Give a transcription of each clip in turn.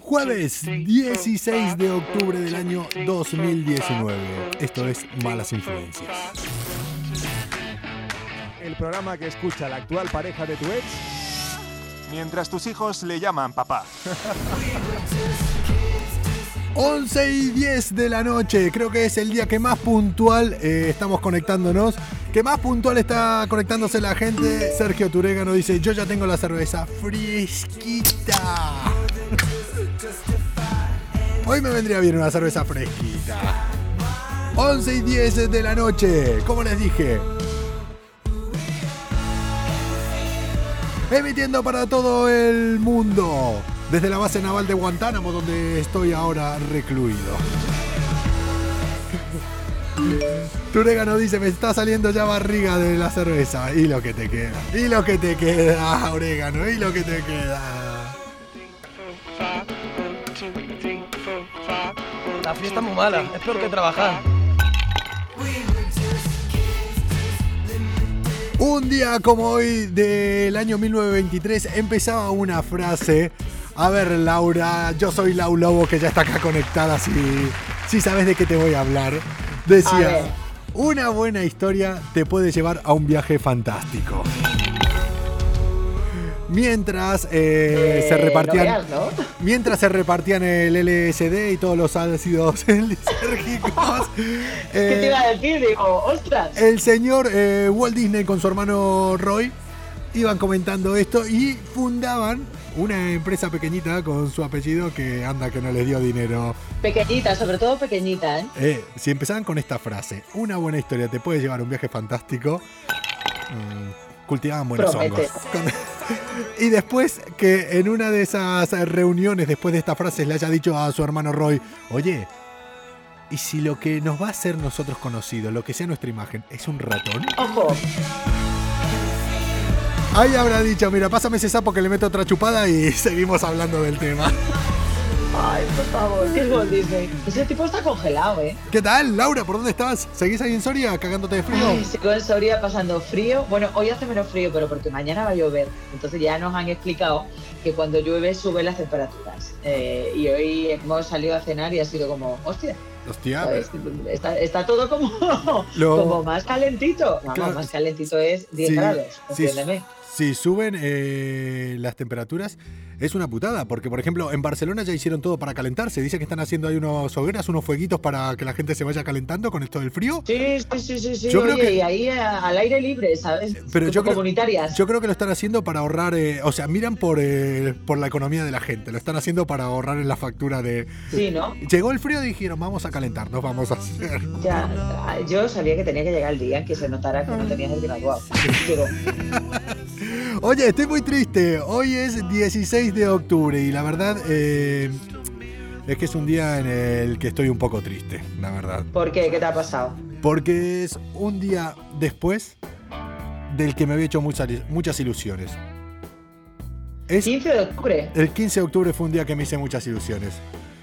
Jueves 16 de octubre del año 2019. Esto es Malas Influencias. El programa que escucha la actual pareja de tu ex mientras tus hijos le llaman papá. 11 y 10 de la noche, creo que es el día que más puntual eh, estamos conectándonos. Que más puntual está conectándose la gente. Sergio Turégano dice: Yo ya tengo la cerveza fresquita. Hoy me vendría bien una cerveza fresquita. 11 y 10 de la noche, como les dije. Emitiendo para todo el mundo. Desde la base naval de Guantánamo, donde estoy ahora recluido. Turégano dice, me está saliendo ya barriga de la cerveza. Y lo que te queda. Y lo que te queda, orégano. Y lo que te queda. La fiesta es muy mala. Es peor que trabajar. Un día como hoy del año 1923 empezaba una frase. A ver, Laura, yo soy Lau Lobo que ya está acá conectada, si, si sabes de qué te voy a hablar. Decía, una buena historia te puede llevar a un viaje fantástico. Mientras eh, se repartían. Mientras se repartían el LSD y todos los ácidos lisérgicos. ¿Qué te iba a decir? Digo, ostras. El señor eh, Walt Disney con su hermano Roy iban comentando esto y fundaban una empresa pequeñita con su apellido que anda que no les dio dinero. Pequeñita, sobre todo pequeñita, ¿eh? eh si empezaban con esta frase, una buena historia te puede llevar a un viaje fantástico. Mmm, cultivaban buenos hongos. Y después que en una de esas reuniones, después de estas frases, le haya dicho a su hermano Roy, oye, ¿y si lo que nos va a hacer nosotros conocido, lo que sea nuestra imagen, es un ratón? Ojo. Ahí habrá dicho, mira, pásame ese sapo que le meto otra chupada y seguimos hablando del tema. Ay, por favor, ¿qué es Walt Disney? Ese tipo está congelado, ¿eh? ¿Qué tal, Laura? ¿Por dónde estás? ¿Seguís ahí en Soria cagándote de frío? Ay, sigo en Soria pasando frío. Bueno, hoy hace menos frío, pero porque mañana va a llover. Entonces ya nos han explicado que cuando llueve suben las temperaturas. Eh, y hoy hemos salido a cenar y ha sido como, hostia. Hostia. Está, está, todo como, como más calentito. No, más calentito es 10 grados, entiéndeme. Si suben eh, las temperaturas, es una putada, porque por ejemplo en Barcelona ya hicieron todo para calentarse. Dice que están haciendo ahí unos hogueras, unos fueguitos para que la gente se vaya calentando con esto del frío. Sí, sí, sí, sí. Yo creo que... y ahí eh, al aire libre, ¿sabes? Pero yo creo, comunitarias. yo creo que lo están haciendo para ahorrar, eh, o sea, miran por, eh, por la economía de la gente. Lo están haciendo para ahorrar en la factura de. Sí, ¿no? Llegó el frío y dijeron, vamos a calentarnos, vamos a hacer. Ya, yo sabía que tenía que llegar el día en que se notara que no tenías el graduado. Oye, estoy muy triste. Hoy es 16 de octubre y la verdad eh, es que es un día en el que estoy un poco triste, la verdad. ¿Por qué? ¿Qué te ha pasado? Porque es un día después del que me había hecho muchas, muchas ilusiones. ¿El 15 de octubre? El 15 de octubre fue un día que me hice muchas ilusiones.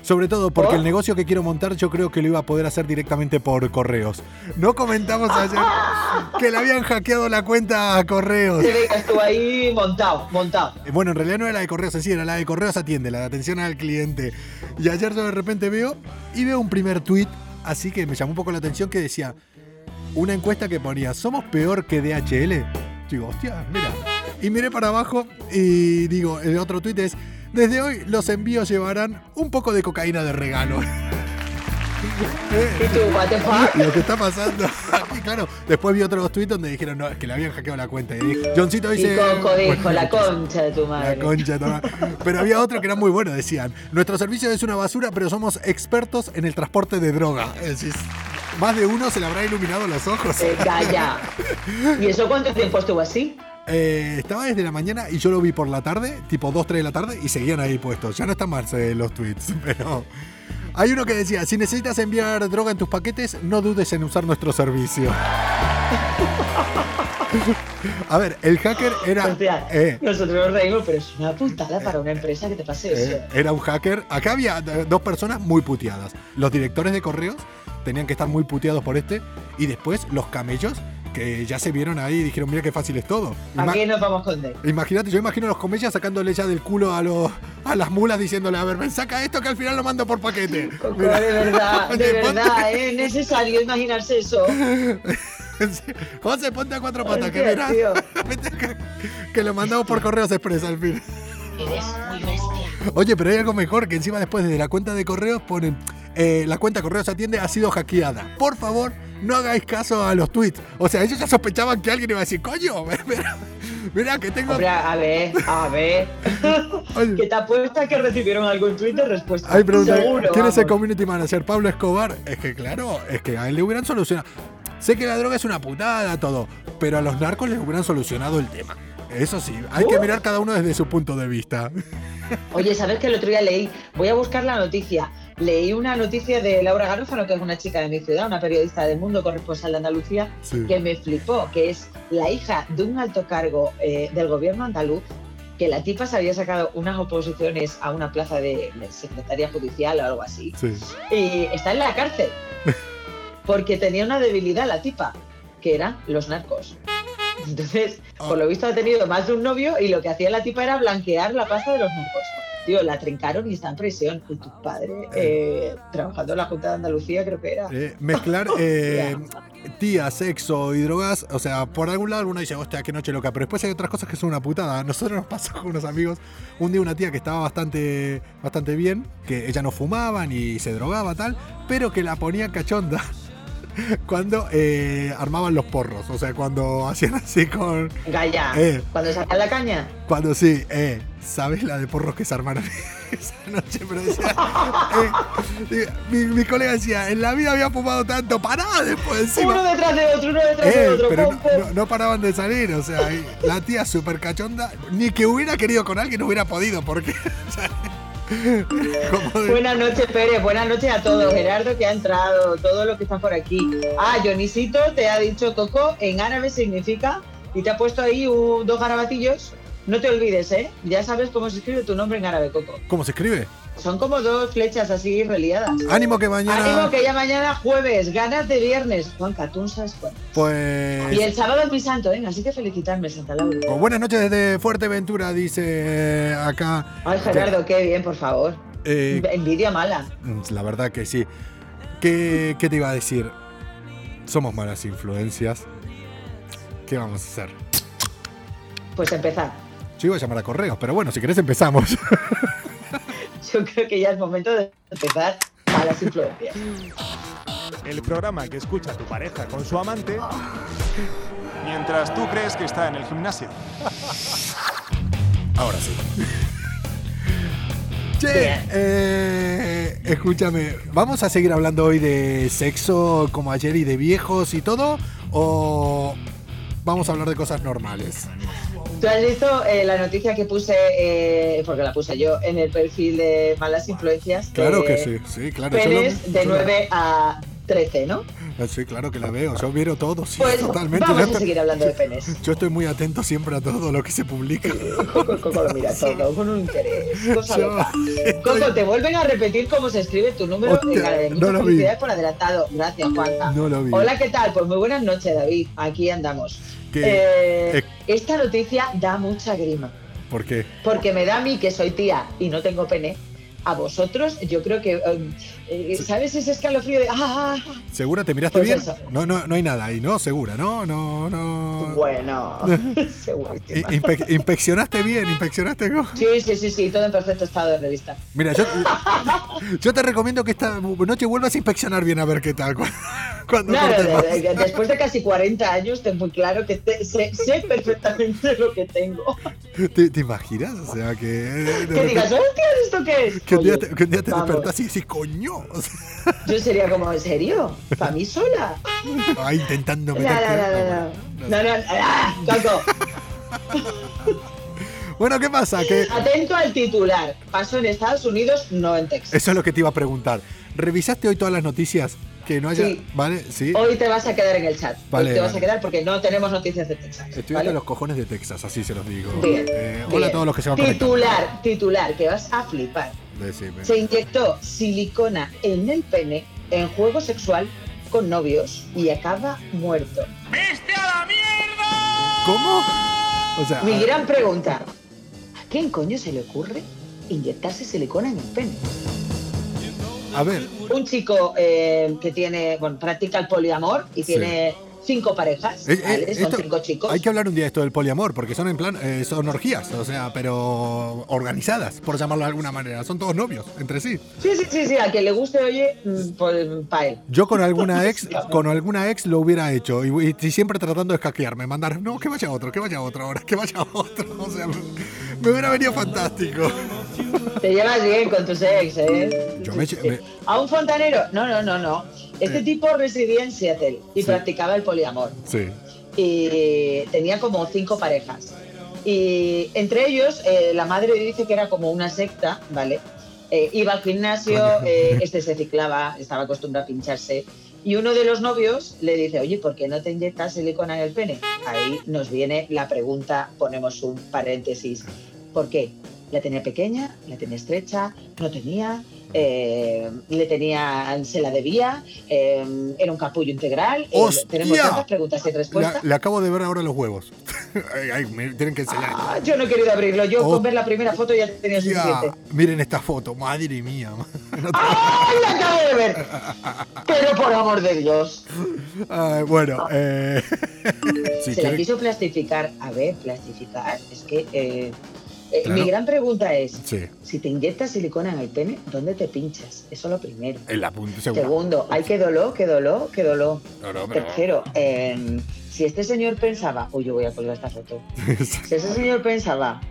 Sobre todo porque el negocio que quiero montar yo creo que lo iba a poder hacer directamente por correos. No comentamos ayer que le habían hackeado la cuenta a correos. Estuvo ahí montado, montado. Eh, bueno, en realidad no era la de correos en sí, era la de correos atiende, la de atención al cliente. Y ayer yo de repente veo y veo un primer tweet, así que me llamó un poco la atención que decía una encuesta que ponía, ¿somos peor que DHL? Digo, hostia, mira. Y miré para abajo y digo, el otro tweet es desde hoy los envíos llevarán un poco de cocaína de regalo. ¿Y the fuck? Lo que está pasando aquí, claro. Después vi otros tweets donde dijeron no, es que le habían hackeado la cuenta. Y dijo, Johncito dice. Y Coco dijo, la concha de tu madre. La concha de tu madre. Pero había otro que era muy bueno, decían. Nuestro servicio es una basura, pero somos expertos en el transporte de droga. Es decir, más de uno se le habrá iluminado los ojos. Eh, calla. ¿Y eso cuánto tiempo estuvo así? Eh, estaba desde la mañana y yo lo vi por la tarde, tipo 2, 3 de la tarde, y seguían ahí puestos. Ya no están mal eh, los tweets, pero. Hay uno que decía: si necesitas enviar droga en tus paquetes, no dudes en usar nuestro servicio. A ver, el hacker era. eh, nosotros nos reímos, pero es una putada para una empresa que te pase eso. Eh, era un hacker. Acá había dos personas muy puteadas. Los directores de correos tenían que estar muy puteados por este. Y después los camellos que ya se vieron ahí y dijeron, mira qué fácil es todo. Ima- Aquí nos vamos con él. Imagínate, yo imagino a los comillas sacándole ya del culo a, los, a las mulas diciéndole, a ver, ven, saca esto que al final lo mando por paquete. Coco, Mira, de verdad, de verdad, ¿eh? es necesario imaginarse eso. José, ponte a cuatro patas, que verás. que, lo mandamos por correos express al fin. Eres muy bestia. Oye, pero hay algo mejor, que encima después de la cuenta de correos ponen, eh, la cuenta correos atiende ha sido hackeada. Por favor, no hagáis caso a los tweets. O sea, ellos ya sospechaban que alguien iba a decir, coño, mira, mira que tengo... Hombre, a ver, a ver. Que te apuesta que recibieron algún tuit de respuesta. Hay pregunta, Seguro, ¿quién es el community manager? Pablo Escobar. Es que claro, es que a él le hubieran solucionado. Sé que la droga es una putada, todo, pero a los narcos les hubieran solucionado el tema. Eso sí, hay que Uh. mirar cada uno desde su punto de vista. Oye, ¿sabes que el otro día leí? Voy a buscar la noticia. Leí una noticia de Laura Garófano, que es una chica de mi ciudad, una periodista del mundo corresponsal de Andalucía, Sí. que me flipó, que es la hija de un alto cargo eh, del gobierno andaluz, que la tipa se había sacado unas oposiciones a una plaza de, de secretaria judicial o algo así, Sí. y está en la cárcel, porque tenía una debilidad la tipa, que eran los narcos. Entonces, por lo visto ha tenido más de un novio y lo que hacía la tipa era blanquear la pasta de los narcos. Tío, la trincaron y está en prisión. Y tu padre, eh, trabajando en la Junta de Andalucía, creo que era. Eh, mezclar eh, tía, sexo y drogas, o sea, por algún lado uno dice, hostia, qué noche loca, pero después hay otras cosas que son una putada. Nosotros nos pasó con unos amigos, un día una tía que estaba bastante, bastante bien, que ella no fumaba ni se drogaba tal, pero que la ponía cachonda cuando eh, armaban los porros, o sea, cuando hacían así con... Gaya, Eh. cuando sacan la caña. Cuando sí, eh, ¿sabes la de porros que se armaron esa noche? Pero decía, eh, mi, mi colega decía, en la vida había fumado tanto, pará después encima. Uno detrás de otro, uno detrás de otro. pero no, pum. no- no paraban de salir, o sea, la tía súper cachonda, ni que hubiera querido con alguien hubiera podido, porque... o sea, Buenas noches, Pérez. Buenas noches a todos. Gerardo que ha entrado, todos los que están por aquí. Ah, Jonisito te ha dicho Coco, en árabe significa, y te ha puesto ahí un- dos garabatillos. No te olvides, ¿eh? Ya sabes cómo se escribe tu nombre en árabe, Coco. ¿Cómo se escribe? Son como dos flechas así reliadas. Ánimo que mañana... Ánimo que ya mañana jueves, ganas de viernes. Juanca, tú sabes cuándo. Pues... Y el sábado es mi santo, ¿eh? Así que felicitarme, Santa Laura. pues buenas noches desde Fuerteventura, dice eh, acá. Ay, Gerardo, qué bien, por favor. Eh, Envidia mala. Mm, La verdad que sí. ¿Qué, qué te iba a decir? Somos malas influencias. ¿Qué vamos a hacer? Pues empezar. Yo iba a llamar a correos, pero bueno, si querés empezamos. Yo creo que ya es momento de empezar a las influencias. El programa que escucha tu pareja con su amante Mientras tú crees que está en el gimnasio. Ahora sí. Che, eh, escúchame, ¿vamos a seguir hablando hoy de sexo como ayer y de viejos y todo? ¿O vamos a hablar de cosas normales? ¿Tú has visto eh, la noticia que puse, eh, porque la puse yo, en el perfil de Malas Influencias? Claro de que sí, sí, claro. yo lo- Penes de yo lo- 9 a 13, ¿no? Sí, claro que la veo, yo miro todo, sí, Pues totalmente. vamos Yo a seguir hablando de penes. Yo estoy muy atento siempre a todo lo que se publica. Coco, Coco lo mira todo con un interés. Cosa Yo loca. estoy- Coco, te vuelven a repetir cómo se escribe tu número Hostia, en cara de no muchas lo vi. por adelantado. Gracias, Juanca. No lo vi. Hola, ¿qué tal? Pues muy buenas noches, David. Aquí andamos. Eh. Esta noticia da mucha grima. ¿Por qué? Porque me da a mí que soy tía y no tengo pene. A vosotros, yo creo que. eh, eh, ¿Sabes ese escalofrío de.? ¡Ah! ah, ah"? ¿Segura te miraste Pues bien? eso. No, no, no hay nada ahí, ¿no? Segura, ¿no? No, no. Bueno, inpe- inspeccionaste bien, inspeccionaste. co- Sí, sí, sí, sí, todo en perfecto estado de revista. Mira, yo, yo te recomiendo que esta noche vuelvas a inspeccionar bien a ver qué tal. Cuando Claro, cortemos. de- de- después de casi 40 años, tengo claro que te- sé, sé perfectamente lo que tengo. ¿Te, te imaginas? O sea, que. Que digas, hostia, ¿esto qué es? que un día te, que un día te vamos, despertás y decís, coño. O sea, Yo sería como, ¿en serio? ¿Para mí sola? ahí intentando No, meterte. no, no, no, no. No, ¡ah! Bueno, ¿qué pasa? Que atento al titular. Pasó en Estados Unidos, no en Texas. eso es lo que te iba a preguntar. ¿Revisaste hoy todas las noticias? Que no haya. Sí. ¿Vale? Sí. Hoy te vas a quedar en el chat. Hoy Vale, te vas a quedar porque no tenemos noticias de Texas. Estoy ¿vale? de los cojones de Texas, así se los digo. Bien, Eh, bien. hola a todos los que se van conectando. Titular, titular, que vas a flipar. Decime. Se inyectó silicona en el pene en juego sexual con novios y acaba muerto. ¿Cómo? O sea, Mi gran pregunta. ¿A quién coño se le ocurre inyectarse silicona en el pene? A ver, Un chico eh, que tiene, bueno, practica el poliamor y Sí. tiene cinco parejas, Eh, eh, ¿vale? Son esto- cinco chicos. hay que hablar un día de esto del poliamor, porque son en plan, eh, son orgías, o sea, pero organizadas, por llamarlo de alguna manera. Son todos novios entre sí. Sí, sí, sí, sí, a quien le guste, oye, mm, pues para él. Yo con alguna ex, con alguna ex lo hubiera hecho y, y siempre tratando de escaquearme, mandar, no, que vaya otro, que vaya otro ahora, que vaya otro. O sea, me hubiera venido fantástico. Te llevas bien con tus ex, ¿eh? Yo me- ¿A un fontanero? No, no, no, no. Este Eh. tipo residía en Seattle y Sí. practicaba el poliamor. Sí. y tenía como cinco parejas. Y entre ellos, eh, la madre dice que era como una secta, ¿vale? Eh, iba al gimnasio, este se ciclaba, estaba acostumbrado a pincharse. Y uno de los novios le dice, oye, ¿por qué no te inyectas silicona en el pene? Ahí nos viene la pregunta, ponemos un paréntesis. ¿Por qué? La tenía pequeña, la tenía estrecha, no tenía, eh, le tenía, se la debía, eh, era un capullo integral. eh, ¡Hostia! tenemos tantas preguntas y respuestas. le acabo de ver ahora los huevos. Ay, ay, me tienen que enseñar. Ah, yo no he querido abrirlo. Yo Oh. con ver la primera foto ya tenía suficiente. miren esta foto, madre mía. No te- ¡Ay, la acabo de ver! Pero por amor de Dios. Ay, bueno, eh, Se la quiso plastificar. A ver, plastificar. Es que eh, Claro. mi gran pregunta es: Sí, si te inyectas silicona en el pene, ¿dónde te pinchas? Eso lo primero. en la punta. Segundo, ay, qué dolor, qué dolor, qué dolor. No, no, Tercero, eh, si este señor pensaba, uy, yo voy a colgar esta foto. Si ese señor pensaba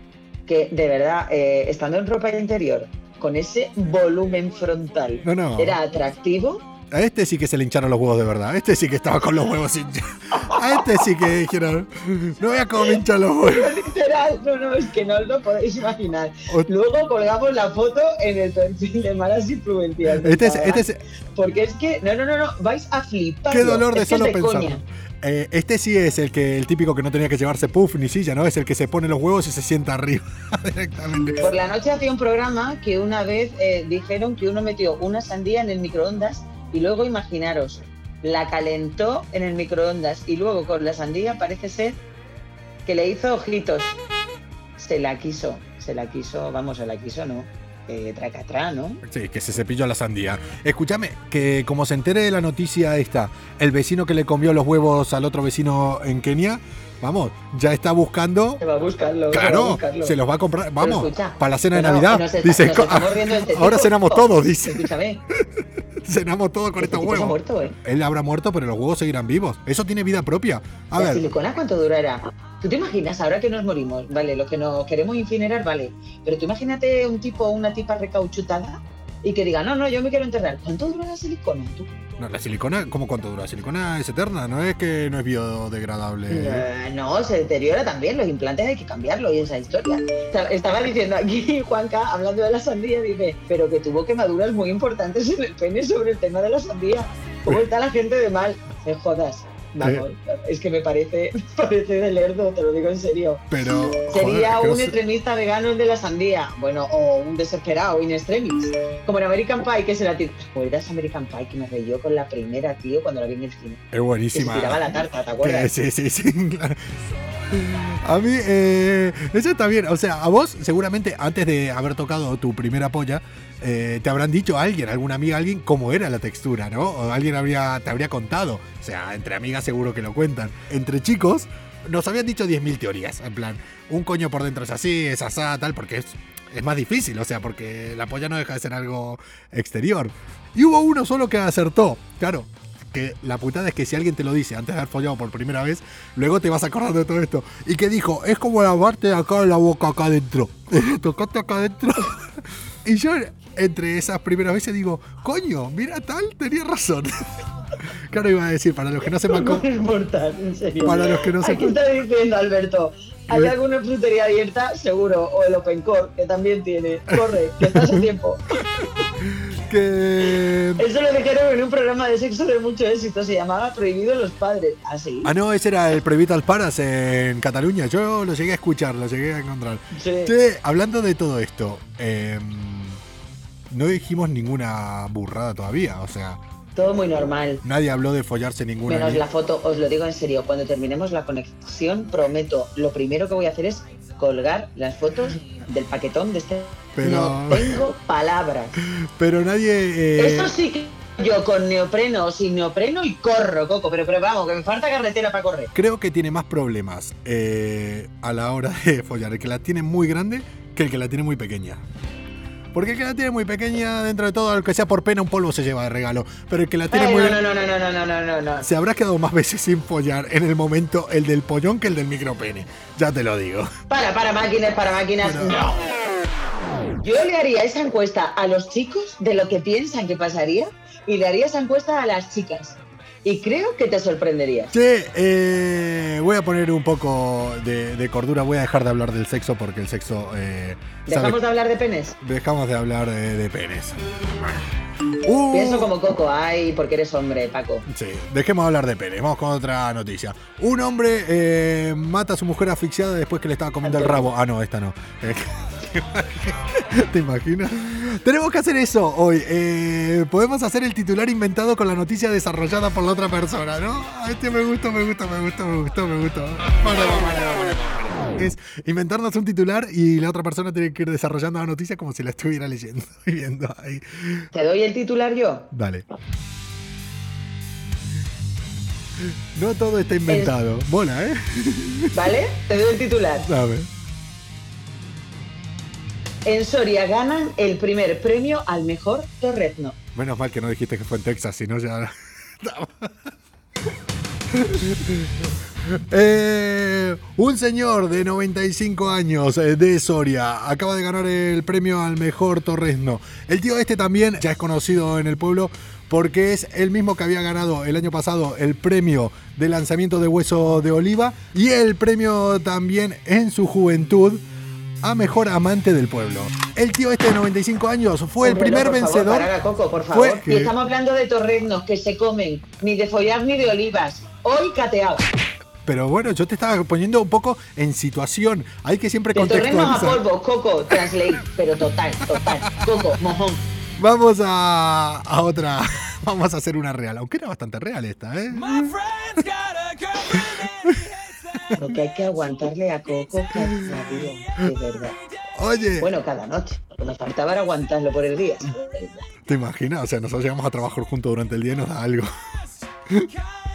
que de verdad, eh, estando en ropa interior, con ese volumen frontal, era atractivo, A este sí que se le hincharon los huevos de verdad. A este sí que estaba con los huevos hinchados. A este sí que dijeron, no voy a cómo me hinchan los huevos. Literal, no, no, es que no os lo podéis imaginar. Luego colgamos la foto en el perfil de Malas Influencias. Este es, este es, Porque es que, no, no, no, no, vais a flipar. qué dolor de es solo pensar. Eh, este sí es el que el típico que no tenía que llevarse puff ni silla, ¿no? Es el que se pone los huevos y se sienta arriba directamente. Por la noche hacía un programa que una vez eh, dijeron que uno metió una sandía en el microondas y luego imaginaros, la calentó en el microondas y luego con la sandía parece ser que le hizo ojitos. Se la quiso, se la quiso, vamos, se la quiso, ¿no? Eh, tracatrá, ¿no? Sí, que se cepilló la sandía. Escúchame, que como se entere de la noticia esta, el vecino que le comió los huevos al otro vecino en Kenia, vamos, ya está buscando. Se va a buscarlo. se va a Claro, buscarlo. se los va a comprar. Vamos, escucha, para la cena de Navidad. está- dice, este ahora cenamos todos, dice. Escúchame, Cenamos todos con este estos huevos. muerto, ¿eh? Él habrá muerto, pero los huevos seguirán vivos. Eso tiene vida propia. A ¿La ver, silicona cuánto durará? ¿Tú te imaginas ahora que nos morimos? Vale, lo que nos queremos incinerar, vale. Pero tú imagínate un tipo o una tipa recauchutada y que diga, no, no, yo me quiero enterrar. ¿Cuánto dura la silicona? Tú? no, la silicona, ¿cómo cuánto dura? La silicona es eterna, no es que no es biodegradable. Eh, no, se deteriora también. Los implantes hay que cambiarlo y esa historia. Esta- Estaba diciendo aquí Juanca, hablando de la sandía, dice, pero que tuvo quemaduras muy importantes en el pene sobre el tema de la sandía. ¿Cómo está la gente de mal? Me jodas. Vamos, es que me parece, parece de lerdo, te lo digo en serio. Pero. Sería joder, un extremista vegano el de la sandía. Bueno, o un desesperado in extremis. Como en American Pie, que se la tiró. ¿Te acuerdas American Pie que me reyó con la primera, tío, cuando la vi en el cine? Es Que se buenísima. tiraba la tarta, ¿te acuerdas? sí, sí, sí, claro. A mí, eh, eso está bien. O sea, a vos, seguramente, antes de haber tocado tu primera polla, eh, te habrán dicho alguien, alguna amiga, alguien, cómo era la textura, ¿no? O alguien habría, te habría contado. O sea, entre amigas seguro que lo cuentan. Entre chicos, nos habían dicho 10.000 teorías. En plan, un coño por dentro es así, es asá, tal, porque es, es más difícil. O sea, porque la polla no deja de ser algo exterior. Y hubo uno solo que acertó. Claro, que la putada es que si alguien te lo dice antes de haber follado por primera vez, luego te vas acordando de todo esto. Y que dijo, es como la parte de acá de la boca acá adentro. Tocaste acá adentro. y yo, entre esas primeras veces, digo, coño, mira tal, tenía razón. claro, iba a decir, para los que no sepan cómo. Es mortal, en serio. Para los que no sepan. está diciendo Alberto. ¿Hay Eh. alguna frutería abierta? Seguro. O el Open Core, que también tiene. Corre, que estás a tiempo. Que. Eso lo dijeron en un programa de sexo de mucho éxito. Se llamaba Prohibido los Padres. ¿Ah, sí? Ah, no, ese era el Prohibital Paras en Cataluña. Yo lo llegué a escuchar, lo llegué a encontrar. Sí. Che, hablando de todo esto, em, no dijimos ninguna burrada todavía. O sea, Todo muy normal. Nadie habló de follarse ninguna. Menos la foto, os lo digo en serio, cuando terminemos la conexión, prometo, lo primero que voy a hacer es colgar las fotos del paquetón de este... No tengo palabras. Pero nadie. Eh... Eso sí que yo con neopreno o sin neopreno y corro, Coco, pero, pero vamos, que me falta carretera para correr. Creo que tiene más problemas eh, a la hora de follar el que la tiene muy grande que el que la tiene muy pequeña. Porque el que la tiene muy pequeña, dentro de todo, el que sea por pena, un polvo se lleva de regalo. Pero el que la tiene muy. No, no, no, no, no, no, no, no. Se habrá quedado más veces sin follar en el momento el del pollón que el del micropene. Ya te lo digo. Para, para máquinas, para máquinas. No. Yo le haría esa encuesta a los chicos de lo que piensan que pasaría y le haría esa encuesta a las chicas. Y creo que te sorprenderías. Che, eh, voy a poner un poco de, de cordura. Voy a dejar de hablar del sexo porque el sexo. eh, sabe- ¿Dejamos de hablar de penes? Dejamos de hablar de, de penes. Uh, Pienso como Coco, ay, porque eres hombre, Paco. Sí, dejemos de hablar de penes. Vamos con otra noticia. Un hombre eh, mata a su mujer asfixiada después que le estaba comiendo el rabo. Ah, no, esta no. ¿Te imaginas? Tenemos que hacer eso hoy. Eh, podemos hacer el titular inventado con la noticia desarrollada por la otra persona, ¿no? Este me gustó, me gustó, me gustó, me gustó, me gustó. Bueno, bueno, bueno, bueno. Es inventarnos un titular y la otra persona tiene que ir desarrollando la noticia como si la estuviera leyendo y viendo ahí. ¿Te doy el titular yo? Dale. No todo está inventado. Mola, ¿eh? ¿Vale? Te doy el titular. Dame. En Soria ganan el primer premio al mejor torrezno. Menos mal que no dijiste que fue en Texas, si no ya. Eh, un señor de 95 años eh, de Soria acaba de ganar el premio al mejor torrezno. El tío este también ya es conocido en el pueblo porque es el mismo que había ganado el año pasado el premio de lanzamiento de hueso de oliva y el premio también en su juventud a mejor amante del pueblo. El tío este de 95 años fue el primer por vencedor. Favor, parar a Coco, por favor. Fue- Y estamos hablando de torreznos que se comen ni de follar ni de olivas. Hoy cateado. Pero bueno, yo te estaba poniendo un poco en situación. Hay que siempre De torreznos a contextualizar. polvo, Coco, translate. Pero total, total. Coco, mojón. Vamos a, a otra. Vamos a hacer una real. Aunque era bastante real esta, ¿eh? Lo que hay que aguantarle a Coco cada día, de verdad. Oye, Bueno, cada noche. Lo que nos faltaba era aguantarlo por el día. ¿te imaginas? O sea, nosotros llegamos a trabajar juntos durante el día y nos da algo.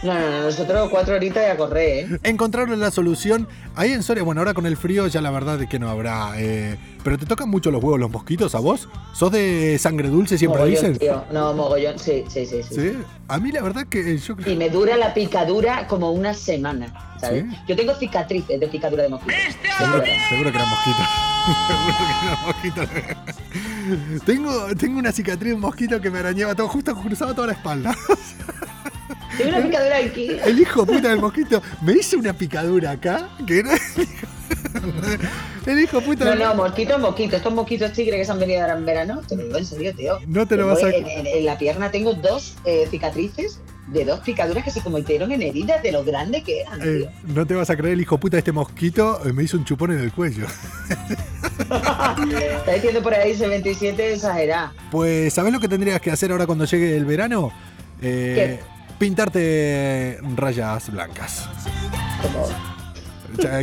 No, no, no, nosotros cuatro horitas y a correr, ¿eh? Encontraron la solución ahí en Soria. Bueno, ahora con el frío ya la verdad es que no habrá. eh, pero te tocan mucho los huevos los mosquitos a vos. ¿Sos de sangre dulce siempre mogollón, dicen? tío. No, mogollón, sí, sí, sí, sí. Sí. A mí la verdad que yo Y me dura la picadura como una semana, ¿sabes? ¿Sí? Yo tengo cicatrices de picadura de mosquito. Seguro, seguro que eran mosquitos. seguro que eran mosquitos. tengo, tengo una cicatriz de un mosquito que me arañaba todo, justo cruzaba toda la espalda. Tengo una picadura aquí. El hijo puta del mosquito me hizo una picadura acá, que era el hijo, puta No, no, mosquitos, mosquitos. Estos mosquitos tigres que se han venido ahora en verano, te lo digo en serio, tío. No te lo vas a- En, en- en la pierna tengo dos eh, cicatrices de dos picaduras que se convirtieron en heridas de lo grande que eran, tío. Eh, no te vas a creer, el hijo puta de este mosquito eh, me hizo un chupón en el cuello. Está diciendo por ahí 27 exagerada. Pues, ¿sabes lo que tendrías que hacer ahora cuando llegue el verano? Eh, pintarte rayas blancas.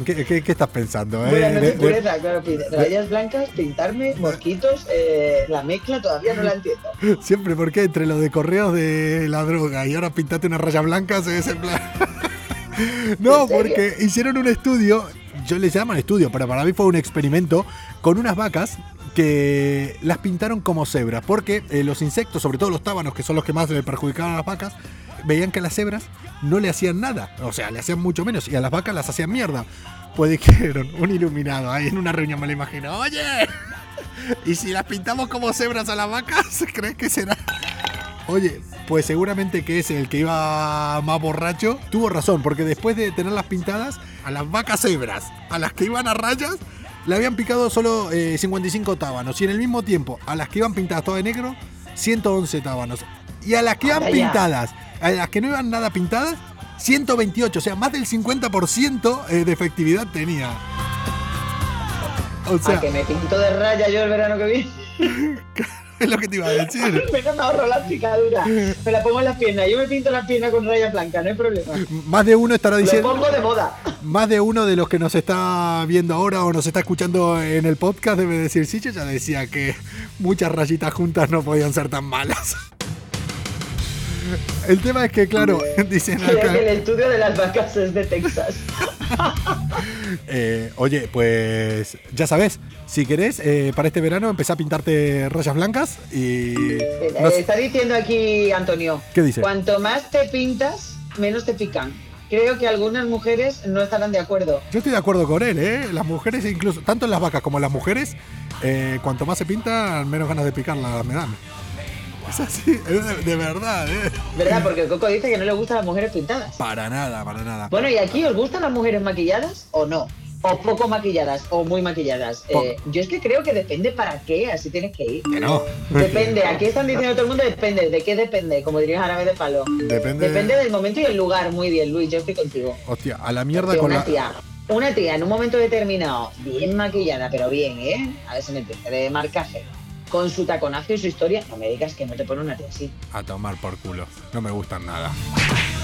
¿Qué, qué- qué estás pensando? eh? De- de- claro, rayas blancas, pintarme, mosquitos, eh, la mezcla todavía no la entiendo. Siempre porque entre lo de correos de la droga y ahora pintarte una raya blanca se en plan. no, porque hicieron un estudio, yo le llaman estudio, pero para mí fue un experimento con unas vacas que las pintaron como cebras, porque eh, los insectos, sobre todo los tábanos, que son los que más le perjudicaban a las vacas, veían que a las cebras no le hacían nada, o sea, le hacían mucho menos, y a las vacas las hacían mierda. Pues dijeron, un iluminado, ahí en una reunión me lo imagino, oye, ¿y si las pintamos como cebras a las vacas? ¿Crees que será? Oye, pues seguramente que ese, el que iba más borracho, tuvo razón, porque después de tenerlas pintadas, a las vacas cebras, a las que iban a rayas, le habían picado solo eh, 55 tábanos. Y en el mismo tiempo, a las que iban pintadas todas de negro, 111 tábanos. Y a las que iban pintadas, a las que no iban nada pintadas, 128. O sea, más del 50% eh, de efectividad tenía. O sea, a que me pinto de raya yo el verano que viene. Es lo que te iba a decir. Venga, me ahorro la picadura. Me la pongo en las piernas. Yo me pinto las piernas con rayas blancas, no hay problema. Más de uno estará Lo diciendo. pongo de moda. Más de uno de los que nos está viendo ahora o nos está escuchando en el podcast debe decir, sí, yo ya decía que muchas rayitas juntas no podían ser tan malas. El tema es que, claro, dicen acá, que el estudio de las vacas es de Texas. eh, oye, pues ya sabes, si querés, eh, para este verano empezá a pintarte rayas blancas y... Eh, Está diciendo aquí Antonio. ¿Qué dice? Cuanto más te pintas, menos te pican. Creo que algunas mujeres no estarán de acuerdo. Yo estoy de acuerdo con él, ¿eh? Las mujeres, incluso, tanto en las vacas como en las mujeres, eh, cuanto más se pintan, menos ganas de picarlas me dan. Es así, es de, verdad, ¿eh? ¿Verdad? Porque Coco dice que no le gustan las mujeres pintadas. Para nada, para nada. Bueno, ¿y aquí os gustan las mujeres maquilladas o no? O poco maquilladas o muy maquilladas. Eh, yo es que creo que depende para qué, así tienes que ir. Que no. Depende, aquí están diciendo todo el mundo, depende. ¿De qué depende? Como dirías árabe de palo. Depende. Depende del momento y el lugar. Muy bien, Luis, yo estoy contigo. Hostia, a la mierda Porque con una la. tía, una tía en un momento determinado, bien maquillada, pero bien, ¿eh? A ver si me entiende, de marcaje, con su taconazo y su historia, no me digas que no te pone una tía así. A tomar por culo. No me gustan nada.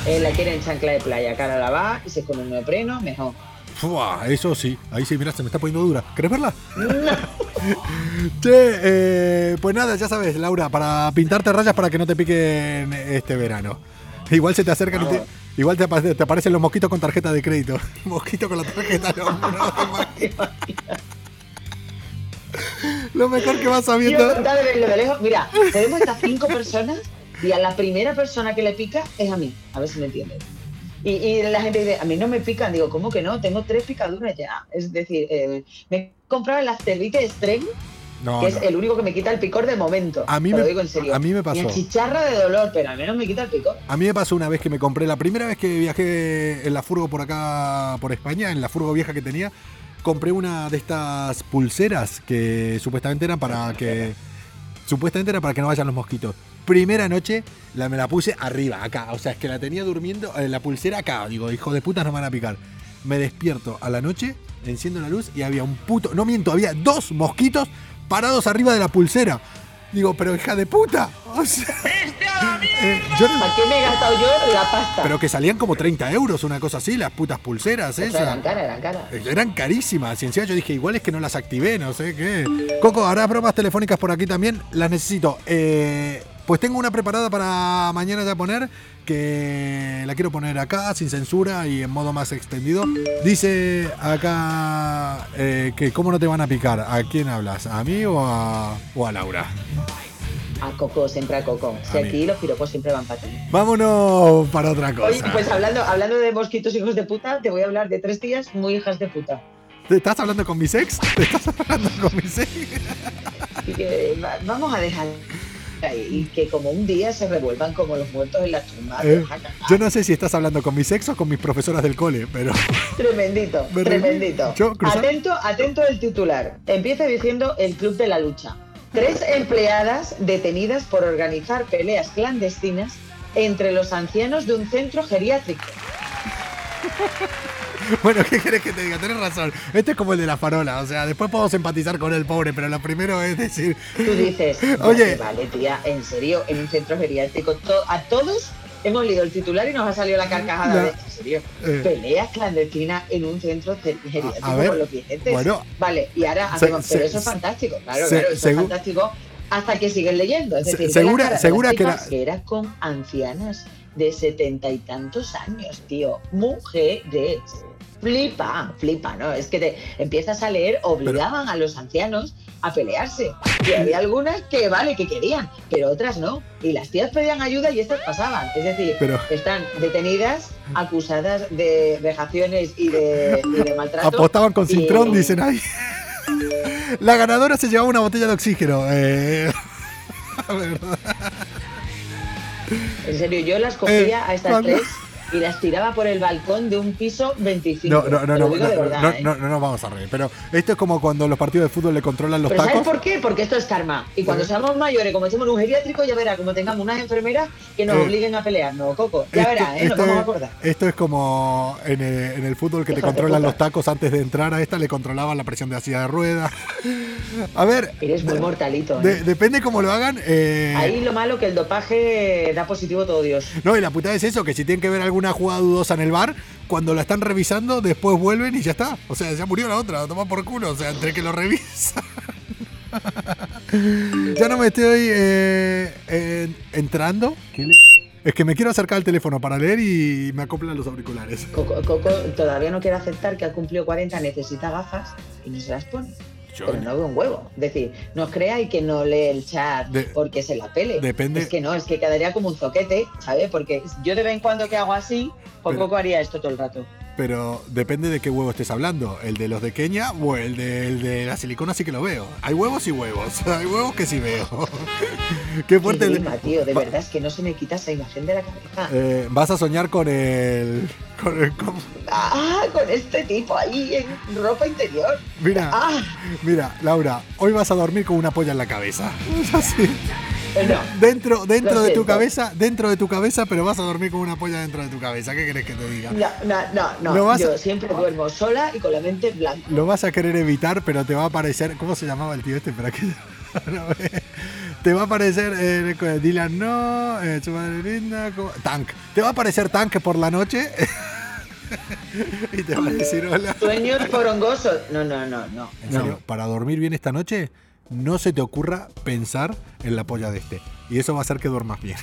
Eh, la quiere en chancla de playa, cara la va, y se con un neopreno, mejor. Fua, eso sí. Ahí sí, mira, se me está poniendo dura. ¿Querés verla? No. Che, eh, pues nada, ya sabes, Laura, para pintarte rayas para que no te piquen este verano. Igual se te acercan y te, igual te, apa- te aparecen los mosquitos con tarjeta de crédito. Mosquito con la tarjeta, no, no te imaginas. Lo mejor que vas sabiendo. contar de verlo de lejos. Mira, tenemos estas cinco personas y a la primera persona que le pica es a mí. A ver si me entiendes. Y, y la gente dice, a mí no me pican. Digo, ¿cómo que no? Tengo tres picaduras ya. Es decir, eh, me he comprado el Aftervite Strength, No, que es no. el único que me quita el picor de momento. A mí Te me- lo digo en serio. a mí me pasó. Me achicharra de dolor, pero al menos me quita el picor. A mí me pasó una vez que me compré, la primera vez que viajé en la furgo por acá, por España, en la furgo vieja que tenía, compré una de estas pulseras que supuestamente eran para que. Supuestamente era para que no vayan los mosquitos. Primera noche la, me la puse arriba, acá. O sea, es que la tenía durmiendo, eh, la pulsera acá. Digo, hijo de puta, no me van a picar. Me despierto a la noche, enciendo la luz y había un puto. No miento, había dos mosquitos parados arriba de la pulsera. Digo, pero hija de puta. O sea, eh, yo no- ¿Para qué me he gastado yo la pasta? pero que salían como 30 euros, una cosa así, las putas pulseras O sea, esas. eran caras, eran caras. Eran carísimas. Y encima yo dije, igual es que no las activé, no sé qué. Coco, harás bromas telefónicas por aquí también. Las necesito. Eh, pues tengo una preparada para mañana ya poner, que la quiero poner acá, sin censura y en modo más extendido. Dice acá eh, que cómo no te van a picar. ¿A quién hablas? ¿A mí o a, o a Laura? A Coco, siempre a Coco. Si A mí. aquí los piropos siempre van para ti. Vámonos para otra Oye, cosa. pues hablando, hablando de mosquitos hijos de puta, te voy a hablar de tres tías muy hijas de puta. ¿Te estás hablando con mi ex? ¿Te estás hablando con mi ex? Y que va- vamos a dejar y que como un día se revuelvan como los muertos en las tumbas. Eh, yo no sé si estás hablando con mis ex o con mis profesoras del cole, pero Tremendito, tremendito. Yo, Atento, atento el titular. Empieza diciendo el Club de la Lucha. Tres empleadas detenidas por organizar peleas clandestinas entre los ancianos de un centro geriátrico. bueno, ¿qué querés que te diga? Tenés razón. Este es como el de la farola, o sea, después podemos empatizar con el pobre, pero lo primero es decir, Tú dices, Oye. "Vale, tía, en serio, en un centro geriátrico, to- a todos hemos leído el titular y nos ha salido la carcajada La- de, en serio, eh. peleas clandestinas en un centro ce- geriátrico con los clientes. bueno, vale, y ahora se- hacemos, pero se- eso es fantástico, claro, se- claro, eso es fantástico hasta que siguen leyendo. Es decir, segura- segura que la- era con ancianas de setenta y tantos años, tío, mujeres. Flipa, flipa, ¿no? Es que te empiezas a leer, obligaban a los ancianos a pelearse. Y había algunas que, vale, que querían, pero otras no. Y las tías pedían ayuda y estas pasaban. Es decir, Pero- están detenidas, acusadas de vejaciones y de, y de maltrato. apostaban con y- Cintrón, dicen ahí. La ganadora se llevaba una botella de oxígeno. Eh, la verdad. En serio, yo las cogía Eh, a estas cuando- tres, y las tiraba por el balcón de un piso 25. No, no, no, Te no, de no, verdad, no, ¿eh? no, no nos vamos a reír. Pero esto es como cuando los partidos de fútbol le controlan los Pero ¿sabes tacos. por qué? Porque esto es karma. Y cuando Sí. seamos mayores, como estemos en un geriátrico, ya verás, como tengamos unas enfermeras que nos Eh, obliguen a pelearnos, Coco. Ya Esto- verás, ¿eh? Nos vamos a acordar. Esto es como en el, en el fútbol que te Hijos de controlan los tacos antes de entrar a esta, le controlaban la presión de la silla de ruedas. A ver, Eres muy mortalito. ¿eh? de- depende cómo lo hagan. eh, Ahí lo malo que el dopaje da positivo todo Dios. No, y la putada es eso, que si tienen que ver alguna jugada dudosa en el bar, cuando la están revisando, después vuelven y ya está. O sea, ya murió la otra, toma por culo. O sea, entre que lo revisan. ya no me estoy eh, en- entrando. ¿Qué le- Es que me quiero acercar al teléfono para leer y me acoplan los auriculares. Coco, Coco todavía no quiere aceptar que ha cumplido 40, necesita gafas y no se las pone. Yo- Pero no ve un huevo. Es decir, no os creáis que no lee el chat De- porque se la pele. depende- Es que no, es que quedaría como un zoquete, ¿sabes? Porque yo de vez en cuando que hago así, Pero- Coco haría esto todo el rato. Pero depende de qué huevo estés hablando. El de los de Kenia o el de, el de la silicona sí que lo veo. Hay huevos y huevos. Hay huevos que sí veo. qué fuerte. Qué tío, de verdad es que no se me quita esa imagen de la cabeza. Eh, vas a soñar con el. Con el con- Ah, con este tipo ahí en ropa interior. mira, Ah, mira, Laura, hoy vas a dormir con una polla en la cabeza. Así. no. Dentro, dentro de tu cabeza, dentro de tu cabeza, pero vas a dormir con una polla dentro de tu cabeza. ¿Qué querés que te diga? No, no, no, no. Vas Yo a- siempre duermo sola y con la mente blanca. Lo vas a querer evitar, pero te va a aparecer. ¿Cómo se llamaba el tío este? Para ve. te va a aparecer eh, Dylan no, eh, su madre linda, ¿cómo? Tank. Te va a aparecer Tank por la noche y te va a decir hola. Sueños porongosos. No, no, no, no. En serio, para dormir bien esta noche, no se te ocurra pensar en la polla de este. Y eso va a hacer que duermas bien.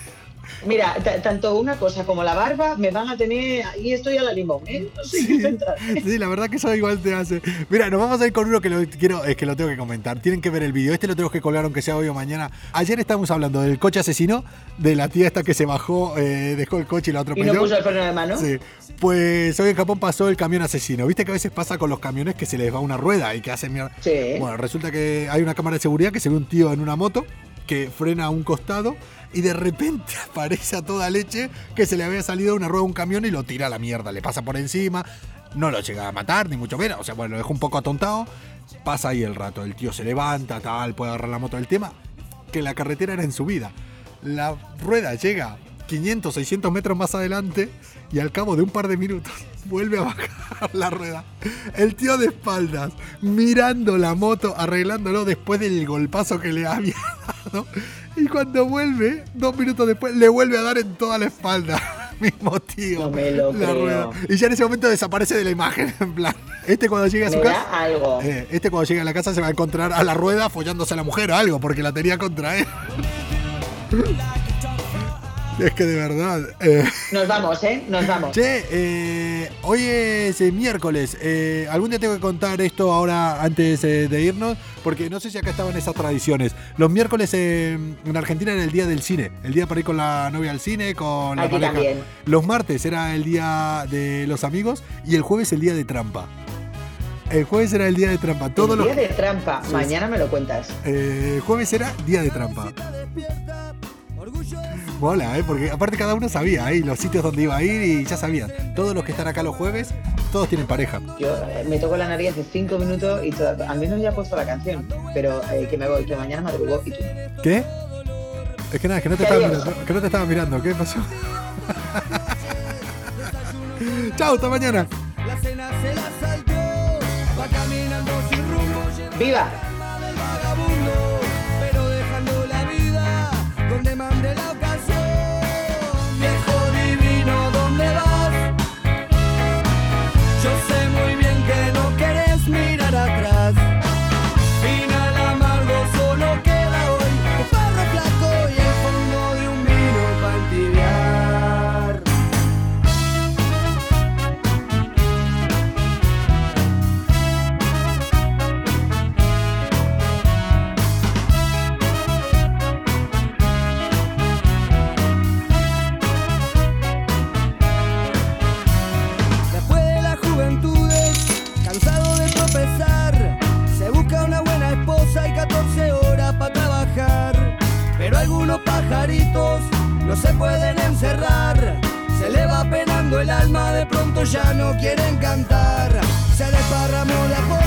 Mira, ta- tanto una cosa como la barba me van a tener. Ahí estoy a la limón, ¿eh? No sé centrar. Sí, la verdad que eso igual te hace. Mira, nos vamos a ir con uno que lo quiero, es que lo tengo que comentar. Tienen que ver el vídeo. Este lo tengo que colgar aunque sea hoy o mañana. Ayer estábamos hablando del coche asesino, de la tía esta que se bajó, eh, dejó el coche y la Y atropelló. no puso el freno de mano. Sí. Pues hoy en Japón pasó el camión asesino. Viste que a veces pasa con los camiones que se les va una rueda y que hacen mierda. Sí. Bueno, resulta que hay una cámara de seguridad que se ve un tío en una moto que frena a un costado y de repente aparece a toda leche que se le había salido una rueda a un camión y lo tira a la mierda. Le pasa por encima, no lo llega a matar, ni mucho menos. O sea, bueno, lo dejó un poco atontado. Pasa ahí el rato, el tío se levanta, tal, puede agarrar la moto del tema. Que la carretera era en subida. La rueda llega 500, 600 metros más adelante y al cabo de un par de minutos vuelve a bajar la rueda. El tío de espaldas, mirando la moto, arreglándolo después del golpazo que le había Y cuando vuelve, dos minutos después, le vuelve a dar en toda la espalda. Mismo tío. No me lo la creo. rueda. Y ya en ese momento desaparece de la imagen. En plan, este cuando llegue a su casa. algo. eh, este cuando llegue a la casa se va a encontrar a la rueda follándose a la mujer o algo, porque la tenía contra él. Es que de verdad. eh, Nos vamos, ¿eh? Nos vamos. Che, eh, hoy es eh, miércoles. Eh, algún día tengo que contar esto ahora antes eh, de irnos, porque no sé si acá estaban esas tradiciones. Los miércoles eh, en Argentina era el día del cine, el día para ir con la novia al cine, con la Aquí pareja. también. Los martes era el día de los amigos y el jueves el día de trampa. El jueves era el día de trampa. Todos El los día de trampa. Sí, Mañana me lo cuentas. eh, jueves era día de trampa. Mola, ¿eh? Porque aparte cada uno sabía, ¿eh? Los sitios donde iba a ir y ya sabían. Todos los que están acá los jueves, todos tienen pareja. Yo eh, me toco la nariz hace cinco minutos y toda- al menos ya he puesto la canción. Pero eh, que me voy, que mañana madrugo y tú. ¿Qué? Es que nada, es que no te estaba mirando. Que no te estaba mirando. ¿Qué pasó? Chao, hasta mañana. La cena se la saltó, va caminando sin rumbo, lleva ¡Viva! Donde ya no quieren cantar. Se desparramó de a